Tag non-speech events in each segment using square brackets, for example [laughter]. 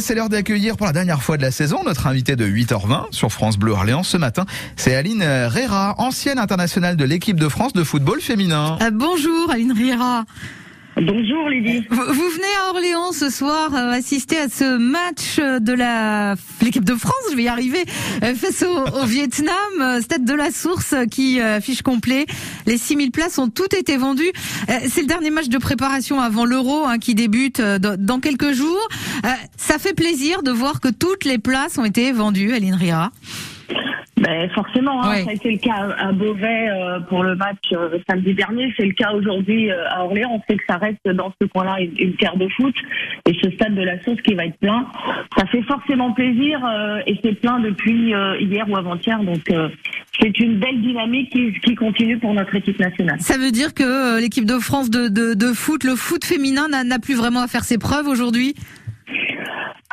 C'est l'heure d'accueillir pour la dernière fois de la saison notre invité de 8h20 sur France Bleu Orléans ce matin. C'est Aline Rera, ancienne internationale de l'équipe de France de football féminin. Euh, bonjour Aline Rera. Bonjour Lydie. Vous, vous venez à Orléans ce soir euh, assister à ce match de la l'équipe de France, je vais y arriver, euh, face au, au [laughs] Vietnam, euh, Stade de la Source qui euh, affiche complet. Les 6000 places ont toutes été vendues. Euh, C'est le dernier match de préparation avant l'Euro hein, qui débute euh, dans dans quelques jours. Euh, Ça fait plaisir de voir que toutes les places ont été vendues, Aline Rera. Ben, forcément, hein, ça a été le cas à Beauvais euh, pour le match euh, samedi dernier. C'est le cas aujourd'hui euh, à Orléans. On sait que ça reste dans ce coin-là une, une terre de foot et ce stade de la Sauce qui va être plein. Ça fait forcément plaisir euh, et c'est plein depuis euh, hier ou avant-hier. Donc euh, c'est une belle dynamique qui, qui continue pour notre équipe nationale. Ça veut dire que l'équipe de France de, de, de foot, le foot féminin n'a n'a plus vraiment à faire ses preuves aujourd'hui?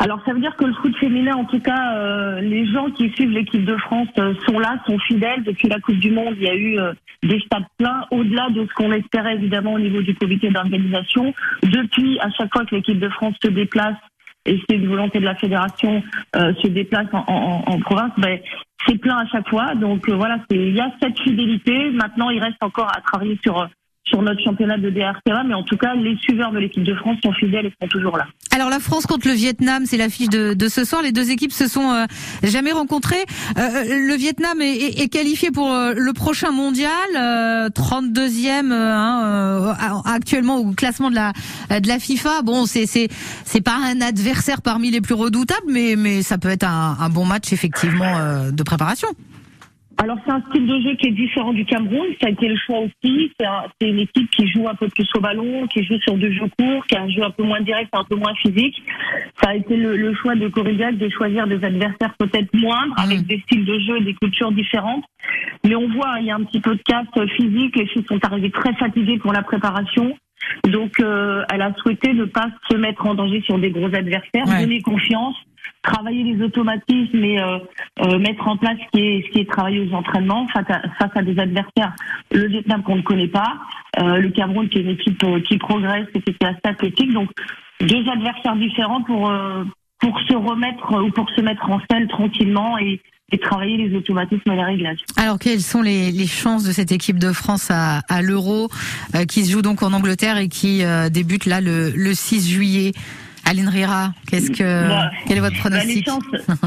Alors ça veut dire que le foot féminin, en tout cas, euh, les gens qui suivent l'équipe de France euh, sont là, sont fidèles. Depuis la Coupe du Monde, il y a eu euh, des stades pleins, au-delà de ce qu'on espérait évidemment au niveau du comité d'organisation. Depuis, à chaque fois que l'équipe de France se déplace, et c'est une volonté de la fédération, euh, se déplace en, en- en province, ben, c'est plein à chaque fois. Donc euh, voilà, il y a cette fidélité. Maintenant, il reste encore à travailler sur euh, sur notre championnat de DRCA, mais en tout cas, les suiveurs de l'équipe de France sont fidèles et sont toujours là. Alors la France contre le Vietnam, c'est l'affiche de, de ce soir. Les deux équipes se sont euh, jamais rencontrées. Euh, le Vietnam est, est- est qualifié pour euh, le prochain mondial, euh, 32e euh, hein, euh, actuellement au classement de la de la FIFA. Bon, c'est c'est c'est pas un adversaire parmi les plus redoutables, mais mais ça peut être un, un bon match effectivement euh, de préparation. Alors c'est un style de jeu qui est différent du Cameroun, ça a été le choix aussi. C'est un- c'est une équipe qui joue un peu plus au ballon, qui joue sur du jeu court, qui a un jeu un peu moins direct, un peu moins physique. Ça a été le, le choix de Corrigac de choisir des adversaires peut-être moindres, avec des styles de jeu et des cultures différentes. Mais on voit, il y a un petit peu de casse physique. Les filles sont arrivées très fatiguées pour la préparation. Donc, euh, elle a souhaité ne pas se mettre en danger sur des gros adversaires, Ouais. donner confiance, travailler les automatismes et euh, euh, mettre en place ce qui est, ce qui est travaillé aux entraînements face à, face à des adversaires. Le Vietnam qu'on ne connaît pas, euh, le Cameroun qui est une équipe euh, qui progresse et qui est assez athlétique. Donc, deux adversaires différents pour euh, pour se remettre ou pour se mettre en selle tranquillement et, et travailler les automatismes et les réglages. Alors quelles sont les, les chances de cette équipe de France à, à l'Euro euh, qui se joue donc en Angleterre et qui euh, débute là le, le 6 juillet? Aline Rira, qu'est-ce que Bah, quel est votre Bah, pronostic chances,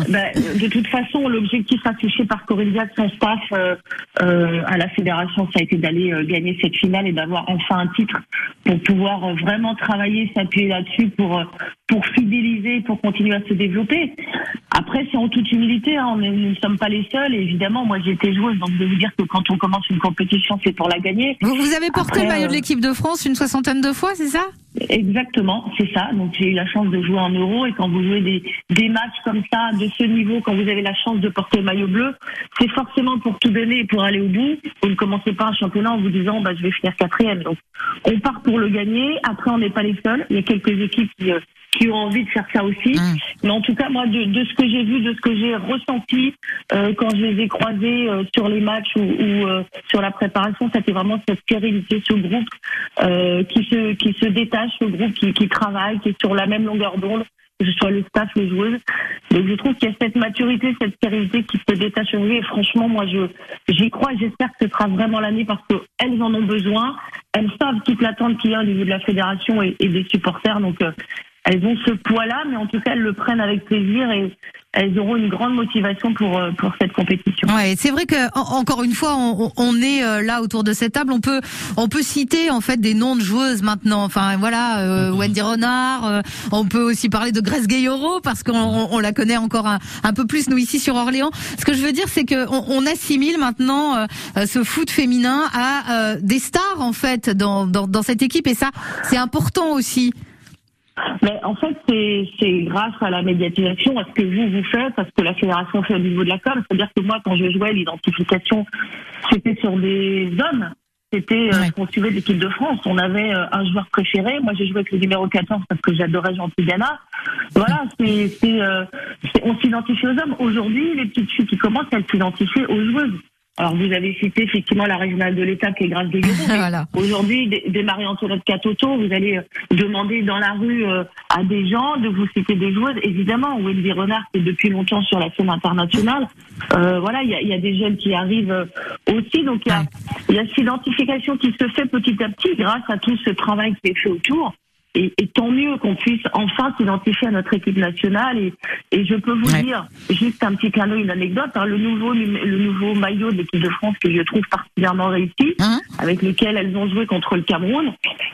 bah, de toute façon, l'objectif affiché par Corinne son staff euh, euh, à la fédération, ça a été d'aller euh, gagner cette finale et d'avoir enfin un titre pour pouvoir euh, vraiment travailler, s'appuyer là-dessus pour euh, pour fidéliser, pour continuer à se développer. Après, c'est en toute humilité, hein, nous ne sommes pas les seuls. Et évidemment, moi, été joueuse, donc vais vous dire que quand on commence une compétition, c'est pour la gagner. vous, vous avez porté Après, le maillot de euh, l'équipe de France une soixantaine de fois, c'est ça? Exactement, c'est ça. Donc j'ai eu la chance de jouer en euro et quand vous jouez des, des matchs comme ça, de ce niveau, quand vous avez la chance de porter le maillot bleu, c'est forcément pour tout donner et pour aller au bout. Vous ne commencez pas un championnat en vous disant bah, je vais finir quatrième. Donc on part pour le gagner. Après on n'est pas les seuls. Il y a quelques équipes qui, euh, qui ont envie de faire ça aussi. Mm. Mais en tout cas moi de, de ce que j'ai vu, de ce que j'ai ressenti euh, quand je les ai croisés euh, sur les matchs ou, ou, euh, sur la préparation, c'était vraiment cette stérilité, ce groupe qui se qui se détache, ce groupe qui, qui travaille, qui est sur la même longueur d'onde, que ce soit le staff, les joueuses. Donc je trouve qu'il y a cette maturité, cette stérilité qui se détache aujourd'hui. Et franchement, moi je j'y crois j'espère que ce sera vraiment l'année parce qu'elles en ont besoin. Elles savent toute l'attente qu'il y a au niveau de la fédération et, et des supporters. Donc euh, elles ont ce poids-là, mais en tout cas elles le prennent avec plaisir et elles auront une grande motivation pour euh, pour cette compétition. Ouais, c'est vrai que en- encore une fois, on, on est euh, là autour de cette table. On peut, on peut citer en fait des noms de joueuses maintenant. Enfin voilà, euh, Wendy Renard. on peut aussi parler de Grace Gayoro parce qu'on on- on la connaît encore un, un peu plus nous ici sur Orléans. Ce que je veux dire, c'est que on, on assimile maintenant euh, ce foot féminin à des stars en fait dans, dans dans cette équipe et ça, c'est important aussi. Mais en fait, c'est grâce à la médiatisation, à ce que vous vous faites, à ce que la fédération fait au niveau de la com. C'est-à-dire que moi, quand je jouais, l'identification, c'était sur des hommes. C'était euh, Ouais. ce qu'on suivait l'équipe de France. On avait euh, un joueur préféré. Moi, j'ai joué avec le numéro 14 parce que j'adorais Jean Tigana. Voilà, c'est euh, on s'identifie aux hommes. Aujourd'hui, les petites filles qui commencent, elles s'identifient aux joueuses. Alors vous avez cité effectivement la régionale de l'État qui est grâce des [laughs] voilà. Aujourd'hui, des, Marie-Antoinette Catoto, vous allez euh, demander dans la rue euh, à des gens de vous citer des joueuses. Évidemment, Wendy Renard qui est depuis longtemps sur la scène internationale. Euh, voilà, il y a, y a, des jeunes qui arrivent euh, aussi. Donc il y a, il y a cette identification qui se fait petit à petit grâce à tout ce travail qui est fait autour. Et, et, tant mieux qu'on puisse enfin s'identifier à notre équipe nationale. Et, et je peux vous ouais. dire, juste un petit clin d'œil, une anecdote, hein, le nouveau le nouveau maillot de l'équipe de France que je trouve particulièrement réussi, hein avec lequel elles ont joué contre le Cameroun.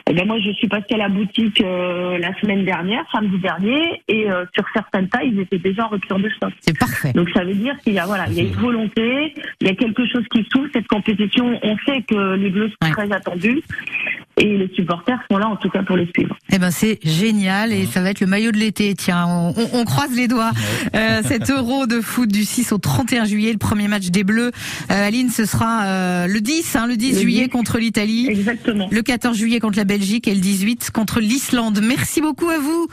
Et ben moi, je suis passée à la boutique euh, la semaine dernière, samedi dernier, et euh, sur certaines tailles, ils étaient déjà en rupture de stock. C'est parfait. Donc ça veut dire qu'il y a voilà, il y a une volonté, il y a quelque chose qui s'ouvre. Cette compétition, on sait que les Bleus sont ouais. très attendus et les supporters sont là en tout cas pour les suivre. Eh ben c'est génial et ça va être le maillot de l'été. Tiens, on, on, on, croise les doigts. Euh, cet Euro de foot du 6 au 31 juillet, le premier match des Bleus. Euh, Aline, ce sera euh, le 10, hein, le 10 le juillet 10. contre l'Italie. Exactement. Le 14 juillet contre la Belgique et le 18 contre l'Islande. Merci beaucoup à vous.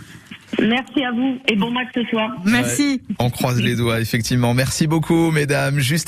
Merci à vous et bon match ce soir. Merci. Ouais, on croise les doigts, effectivement. Merci beaucoup, mesdames. Juste